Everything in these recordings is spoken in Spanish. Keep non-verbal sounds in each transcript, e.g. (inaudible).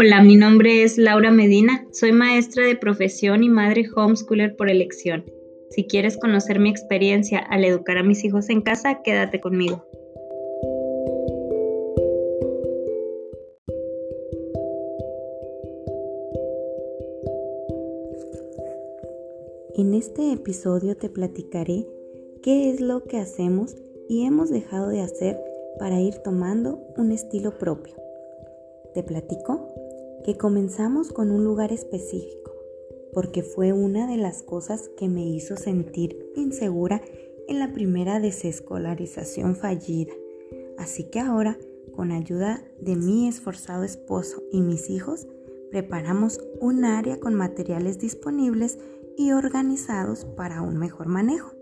Hola, mi nombre es Laura Medina, soy maestra de profesión y madre homeschooler por elección. Si quieres conocer mi experiencia al educar a mis hijos en casa, quédate conmigo. En este episodio te platicaré qué es lo que hacemos y hemos dejado de hacer para ir tomando un estilo propio. Te platico que comenzamos con un lugar específico, porque fue una de las cosas que me hizo sentir insegura en la primera desescolarización fallida. Así que ahora, con ayuda de mi esforzado esposo y mis hijos, preparamos un área con materiales disponibles y organizados para un mejor manejo.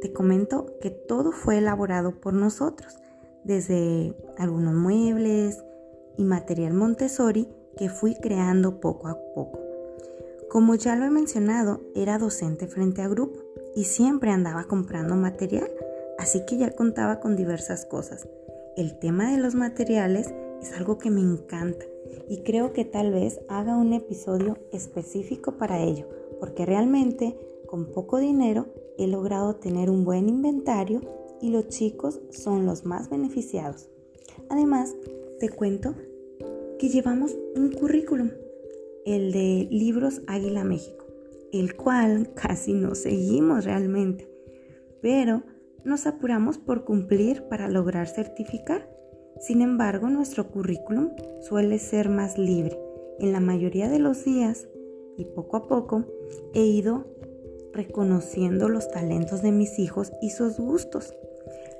Te comento que todo fue elaborado por nosotros, desde algunos muebles y material Montessori que fui creando poco a poco. Como ya lo he mencionado, era docente frente a grupo y siempre andaba comprando material, así que ya contaba con diversas cosas. El tema de los materiales es algo que me encanta y creo que tal vez haga un episodio específico para ello, porque realmente con poco dinero he logrado tener un buen inventario y los chicos son los más beneficiados. Además, te cuento que llevamos un currículum, el de Libros Águila México, el cual (laughs) casi no seguimos realmente, pero nos apuramos por cumplir para lograr certificar. Sin embargo, nuestro currículum suele ser más libre. En la mayoría de los días y poco a poco he ido reconociendo los talentos de mis hijos y sus gustos.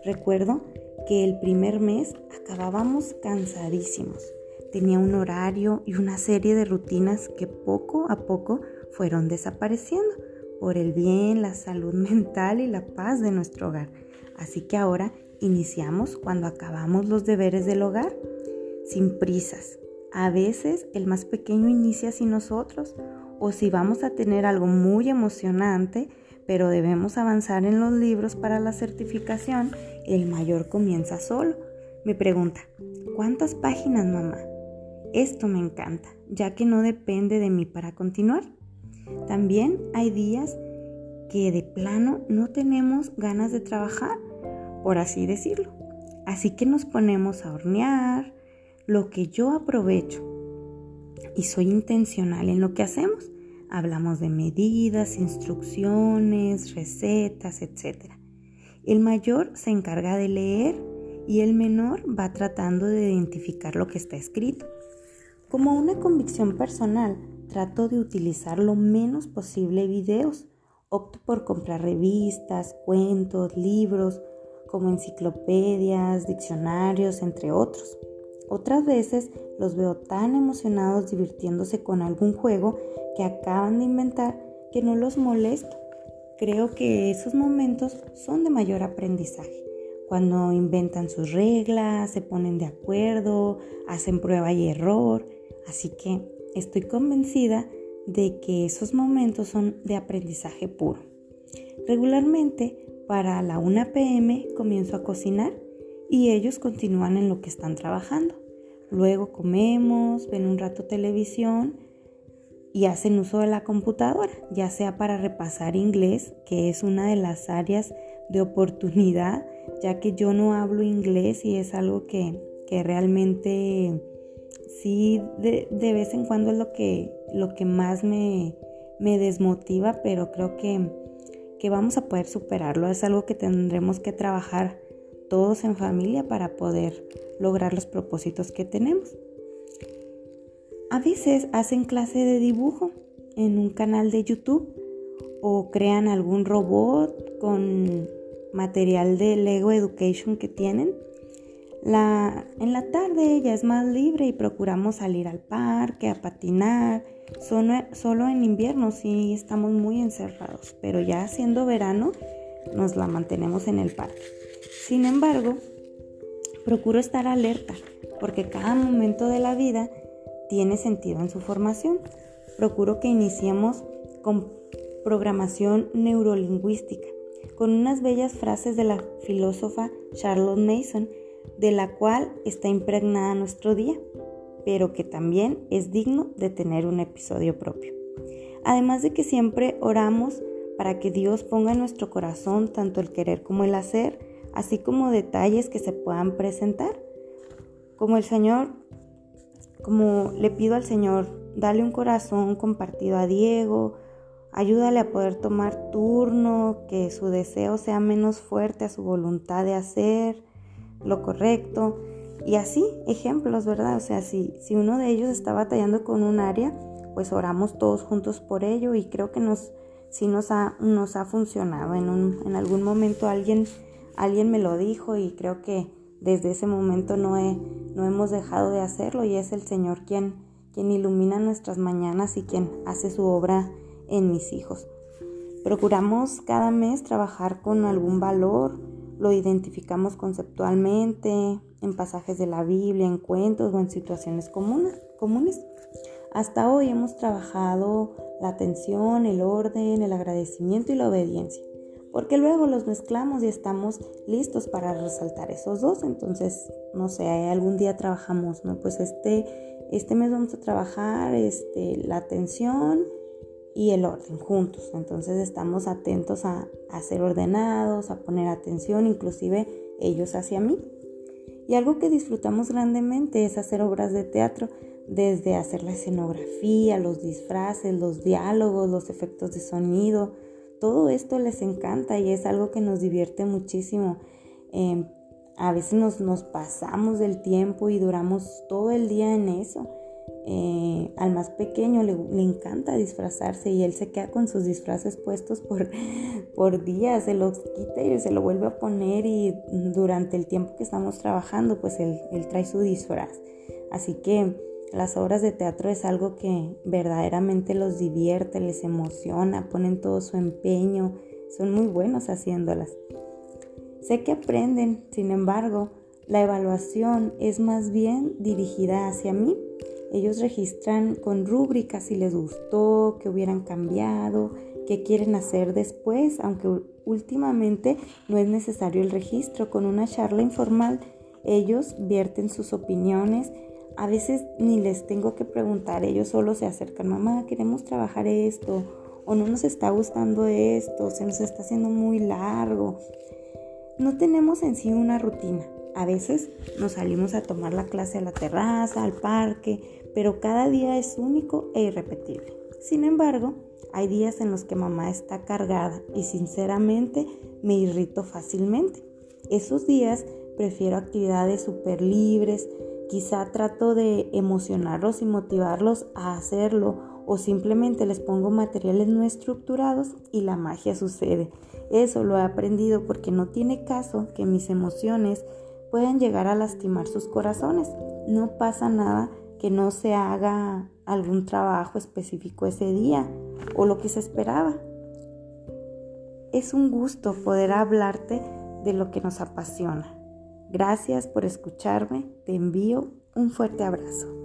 Recuerdo que el primer mes acabábamos cansadísimos tenía un horario y una serie de rutinas que poco a poco fueron desapareciendo por el bien, la salud (laughs) mental y la paz de nuestro hogar. Así que ahora iniciamos cuando acabamos los deberes del hogar, sin prisas. A veces el más pequeño inicia sin nosotros o si vamos a tener algo muy emocionante, pero debemos avanzar en los libros para la certificación, el mayor comienza solo. Me pregunta, ¿cuántas páginas mamá? Esto me encanta, ya que no depende de mí para continuar. También hay días que de plano no tenemos ganas de trabajar, por así decirlo. Así que nos ponemos a hornear, lo que yo aprovecho. Y soy intencional en lo que hacemos. Hablamos de medidas, instrucciones, recetas, etc. El mayor se encarga de leer y el menor va tratando de identificar lo que está escrito. Como una convicción personal, trato de utilizar lo menos posible videos. Opto por comprar revistas, cuentos, libros, como enciclopedias, diccionarios, entre otros. Otras veces los veo tan emocionados divirtiéndose con algún juego que acaban de inventar que no los molesto. Creo que esos momentos son de mayor aprendizaje. Cuando inventan sus reglas, se ponen de acuerdo, hacen prueba y error Así que estoy convencida de que esos momentos son de aprendizaje puro. Regularmente, para la 1 pm comienzo a cocinar y ellos continúan en lo que están trabajando. Luego comemos, ven un rato televisión y hacen uso de la computadora, ya sea para repasar inglés, que es una de las áreas de oportunidad, ya que yo no hablo inglés y es algo que, que realmente sí de, vez en cuando es lo que, lo que más me, desmotiva, pero creo que, que vamos a poder superarlo. Es algo que tendremos que trabajar todos en familia para poder lograr los propósitos que tenemos. A veces hacen clase de dibujo en un canal de YouTube o crean algún robot con material de Lego Education que tienen la, en la tarde ella es más libre y procuramos salir al parque, a patinar. Solo, solo en invierno sí estamos muy encerrados, pero ya siendo verano nos la mantenemos en el parque. Sin embargo, procuro estar alerta porque cada momento de la vida tiene sentido en su formación. Procuro que iniciemos con programación neurolingüística, con unas bellas frases de la filósofa Charlotte Mason de la cual está impregnada nuestro día. pero que también es digno de tener un episodio propio. Además de que siempre oramos para que Dios ponga en nuestro corazón tanto el querer como el hacer, así como detalles que se puedan presentar. Como el Señor, como le pido al Señor, dale un corazón compartido a Diego, ayúdale a poder tomar turno, que su deseo sea menos fuerte a su voluntad de hacer lo correcto. Y así, ejemplos, ¿verdad? O sea, si, si uno de ellos está batallando con un área, pues oramos todos juntos por ello y creo que nos, sí nos ha, nos ha funcionado. En, un, en algún momento alguien, alguien me lo dijo y creo que desde ese momento no, he, no hemos dejado de hacerlo y es el Señor quien, quien ilumina nuestras mañanas y quien hace su obra en mis hijos. Procuramos cada mes trabajar con algún valor, lo identificamos conceptualmente, en pasajes de la Biblia, en cuentos o en situaciones comunes. Hasta hoy hemos trabajado la atención, el orden, el agradecimiento y la obediencia, porque luego los mezclamos y estamos listos para resaltar esos dos. Entonces, no sé, algún día trabajamos, ¿no? Pues este, este mes vamos a trabajar este, la atención y el orden juntos. Entonces estamos atentos a, a ser ordenados, a poner atención, inclusive ellos hacia mí. Y algo que disfrutamos grandemente es hacer obras de teatro, desde hacer la escenografía, los disfraces, los diálogos, los efectos de sonido. Todo esto les encanta y es algo que nos divierte muchísimo. Em, a veces nos, nos pasamos del tiempo y duramos todo el día en eso. Eh, al más pequeño le, encanta disfrazarse y él se queda con sus disfraces puestos por, (laughs) por días, se los quita y se lo vuelve a poner y durante el tiempo que estamos trabajando pues él, él trae su disfraz. Así que las obras de teatro es algo que verdaderamente los divierte, les emociona, ponen todo su empeño, son muy buenos haciéndolas. Sé que aprenden, sin embargo, la evaluación es más bien dirigida hacia mí ellos registran con rúbricas si les gustó, qué hubieran cambiado, qué quieren hacer después, aunque últimamente no es necesario el registro. Con una charla informal, ellos vierten sus opiniones. A veces ni les tengo que preguntar, ellos solo se acercan, mamá, queremos trabajar esto, o no nos está gustando esto, se nos está haciendo muy largo. No tenemos en sí una rutina. A veces nos salimos a tomar la clase a la terraza, al parque, pero cada día es único e irrepetible. Sin embargo, hay días en los que mamá está cargada y sinceramente me irrito fácilmente. Esos días prefiero actividades súper libres, quizá trato de emocionarlos y motivarlos a hacerlo o simplemente les pongo materiales no estructurados y la magia sucede. Eso lo he aprendido porque no tiene caso que mis emociones puedan llegar a lastimar sus corazones. No pasa nada que no se haga algún trabajo específico ese día o lo que se esperaba. Es un gusto poder hablarte de lo que nos apasiona. Gracias por escucharme, te envío un fuerte abrazo.